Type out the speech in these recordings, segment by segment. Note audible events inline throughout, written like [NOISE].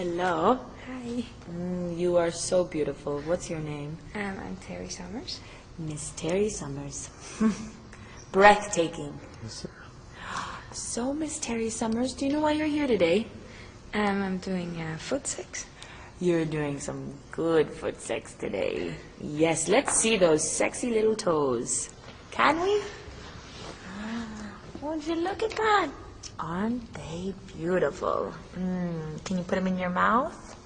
Hello. Hi. Mm, you are so beautiful. What's your name? Um, I'm Terry Summers. Miss Terry Summers. [LAUGHS] Breathtaking. Yes, So, Miss Terry Summers, do you know why you're here today? Um, I'm doing uh, foot sex. You're doing some good foot sex today. Yes, let's see those sexy little toes. Can we? Would you look at that? Aren't they beautiful? Mm, can you put them in your mouth?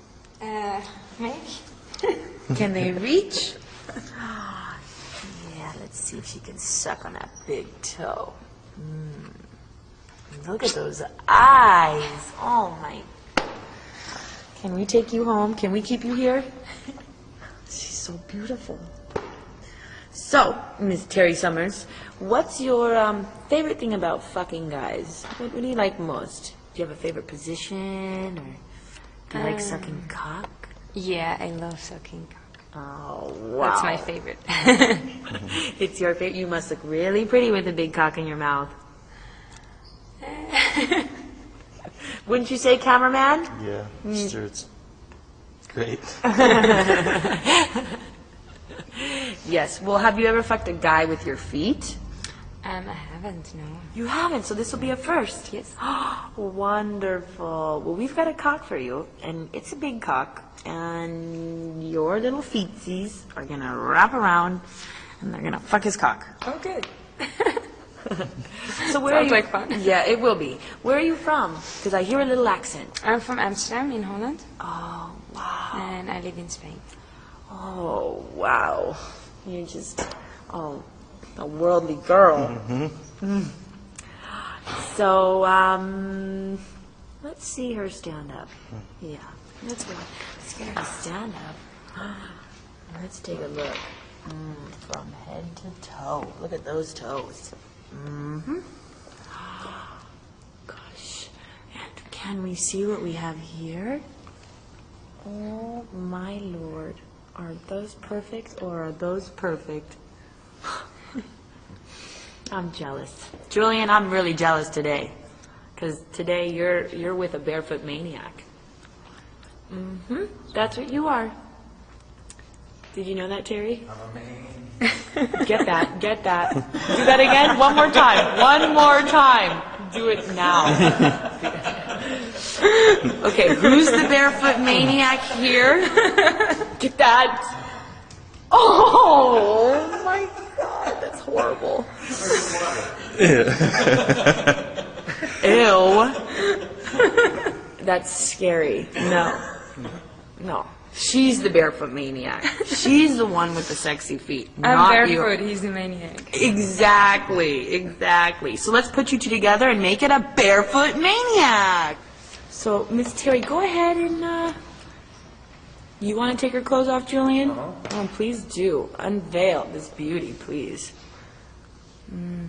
Uh, maybe. [LAUGHS] Can they reach? yeah, let's see if she can suck on that big toe. Mm. Look at those eyes. Oh my. Can we take you home? Can we keep you here? [LAUGHS] She's so beautiful. So, Miss Terry Summers, what's your um, favorite thing about fucking guys? What, what do you like most? Do you have a favorite position, or do you like sucking cock? Yeah, I love sucking cock. Oh, wow. That's my favorite. [LAUGHS] [LAUGHS] It's your favorite. You must look really pretty with a big cock in your mouth. [LAUGHS] Wouldn't you say, cameraman? Yeah, sure, it's great. Yes. Well, have you ever fucked a guy with your feet? um, I haven't, no. You haven't, so this will be a first. Yes. [GASPS] Wonderful. Well, we've got a cock for you, and it's a big cock, and your little feetsies are gonna wrap around, and they're gonna fuck his cock. Oh, good. [LAUGHS] So where are Sounds you? like fun. [LAUGHS] Yeah, it will be. Where are you from? Because I hear a little accent. I'm from Amsterdam in Holland, Oh, wow. and I live in Spain. Oh, wow. You're just, oh, a worldly girl. Mm. So, um, let's see her stand up. Yeah, let's go. Let's get her to stand up. [GASPS] Let's take a look. Mm, from head to toe. Look at those toes. Mm-hmm. [GASPS] Gosh. And can we see what we have here? Oh my lord. Are those perfect or are those perfect? [LAUGHS] I'm jealous. Julian, I'm really jealous today. Cuz today you're you're with a barefoot maniac. Mm-hmm. That's what you are. Did you know that, Terry? I'm a man. [LAUGHS] Get that. Get that. Do that again. One more time. One more time. Do it now. [LAUGHS] [LAUGHS] Okay, who's the barefoot maniac here? [LAUGHS] Get that. Oh my god, that's horrible. [LAUGHS] Ew. That's scary. No. No. She's the barefoot maniac. She's the one with the sexy feet. I'm you. barefoot, he's the maniac. Exactly, exactly. So let's put you two together and make it a barefoot maniac. So, Miss Terry, go ahead and, uh, you want to take her clothes off, Julian? Oh, please do. Unveil this beauty, please. Mm.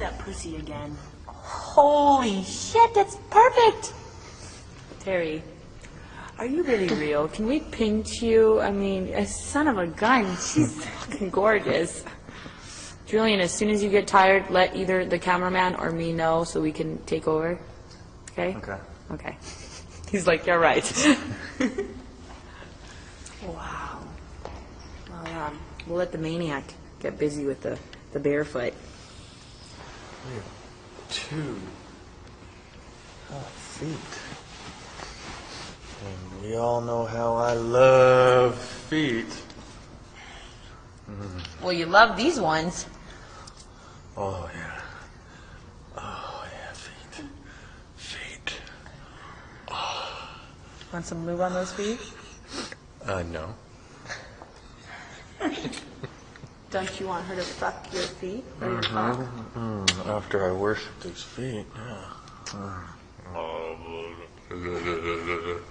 That pussy again. Holy shit, that's perfect. Terry, are you really real? Can we pinch you? I mean, a son of a gun, she's [LAUGHS] fucking gorgeous. Julian, as soon as you get tired, let either the cameraman or me know so we can take over. Okay? Okay. Okay. [LAUGHS] He's like, you're right. [LAUGHS] wow. Well, um, we'll let the maniac get busy with the, the barefoot. We have two uh, feet. And We all know how I love feet. Well, you love these ones. Oh, yeah. Oh, yeah, feet. Feet. Want some lube on those feet? Uh, no. [LAUGHS] Don't you want her to fuck your feet? Or your cock? Mm, after I worship these feet, yeah. Mm. [LAUGHS] [LAUGHS]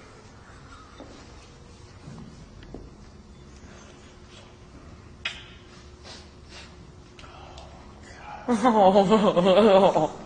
[LAUGHS] Oh.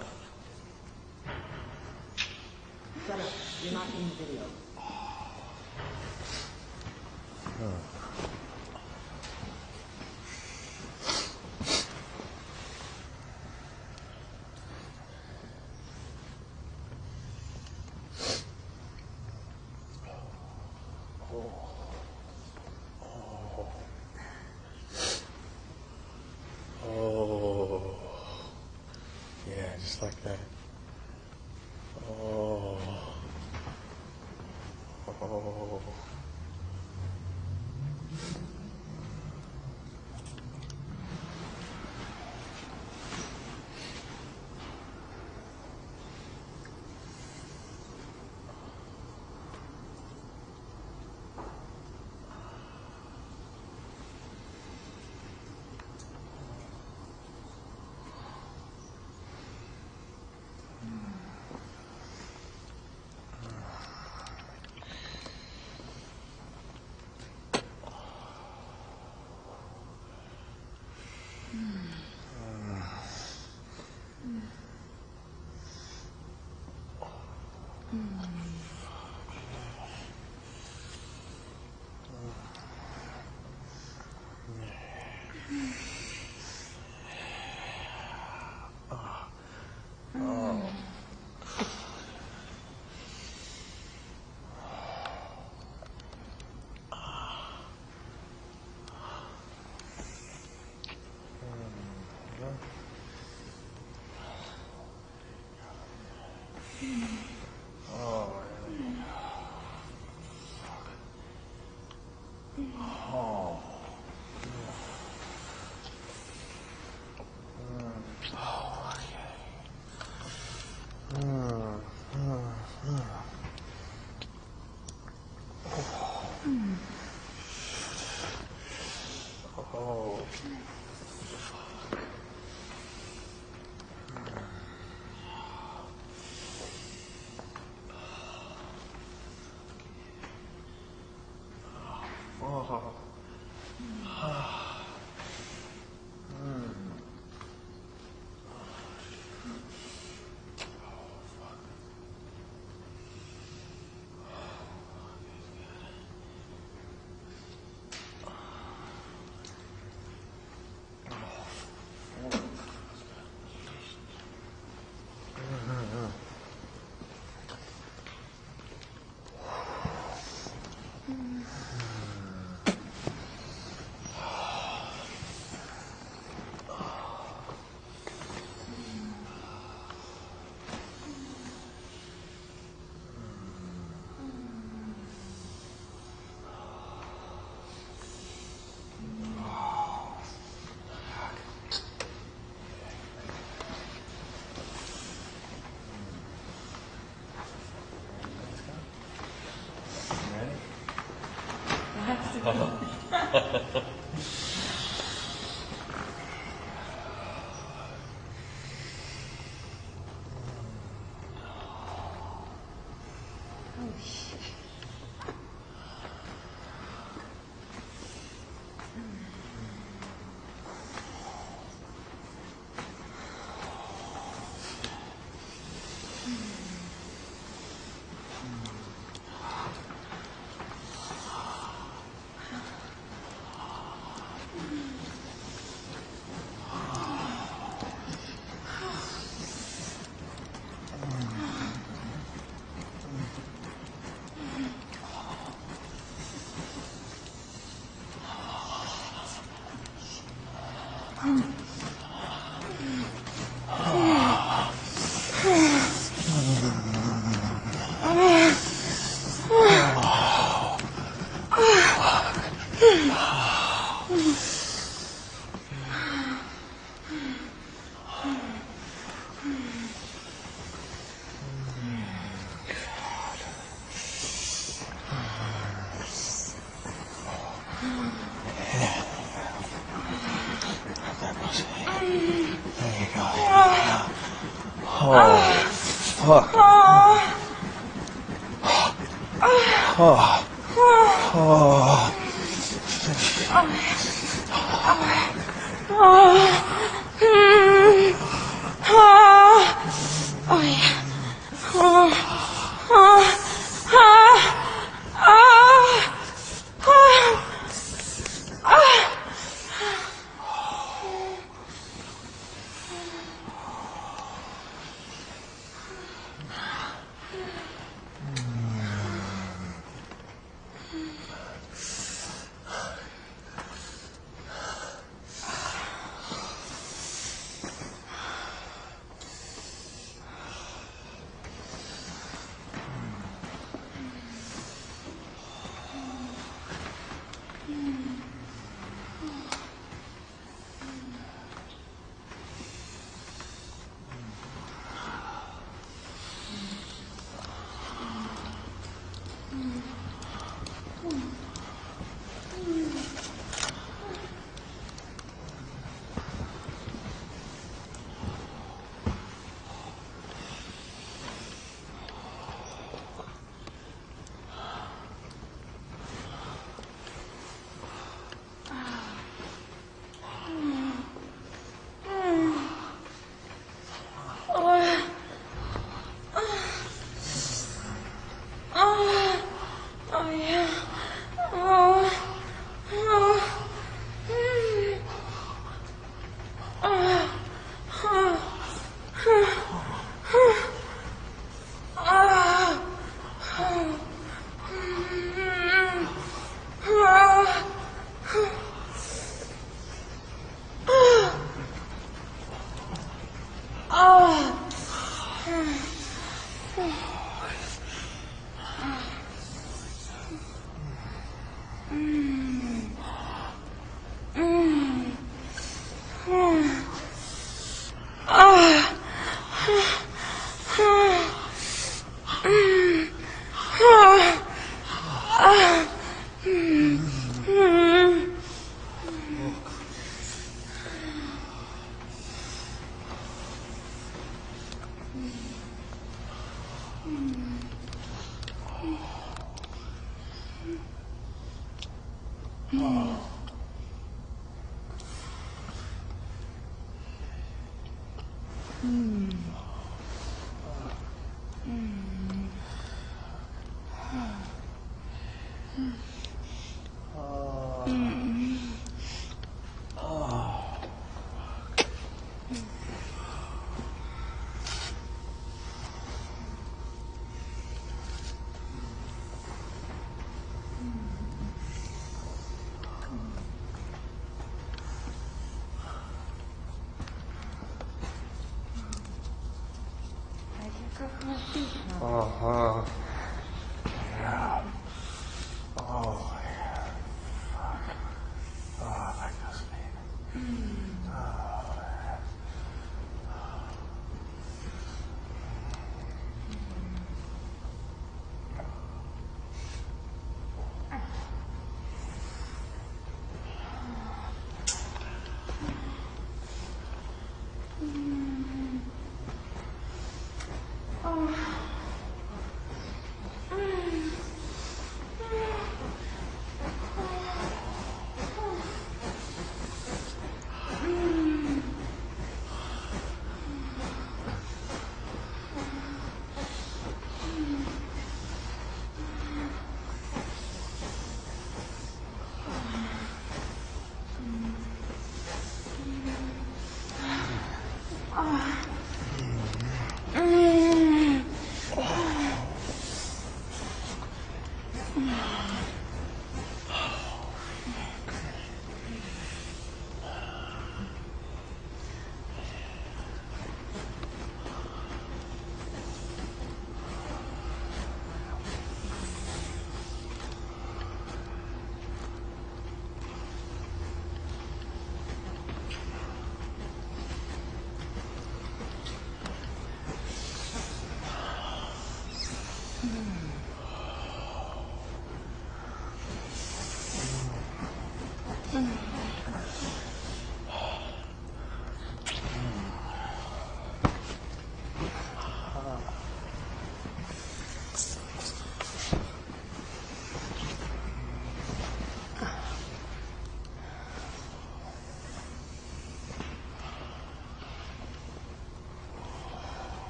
Uh-huh.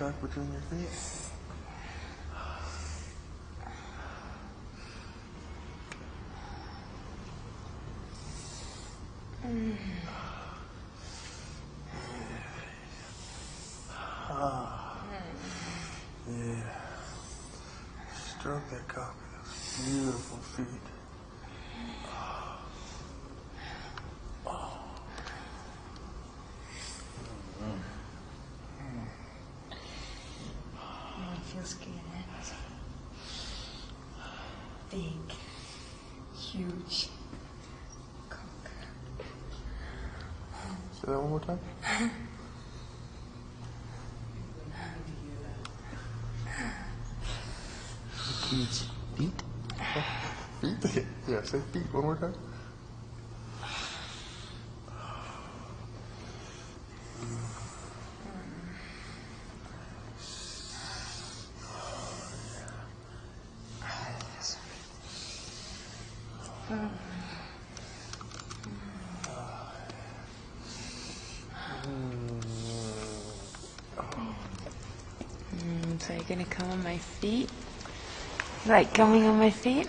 Cock between your feet. Ah. Yeah. Stroke that cock with those beautiful feet. Oh, it feels good. Big, huge cock. Say that one more time. Feet. Feet? Feet? Yeah, say feet one more time. Mm. Mm, so you're gonna come on my feet? Like coming on my feet?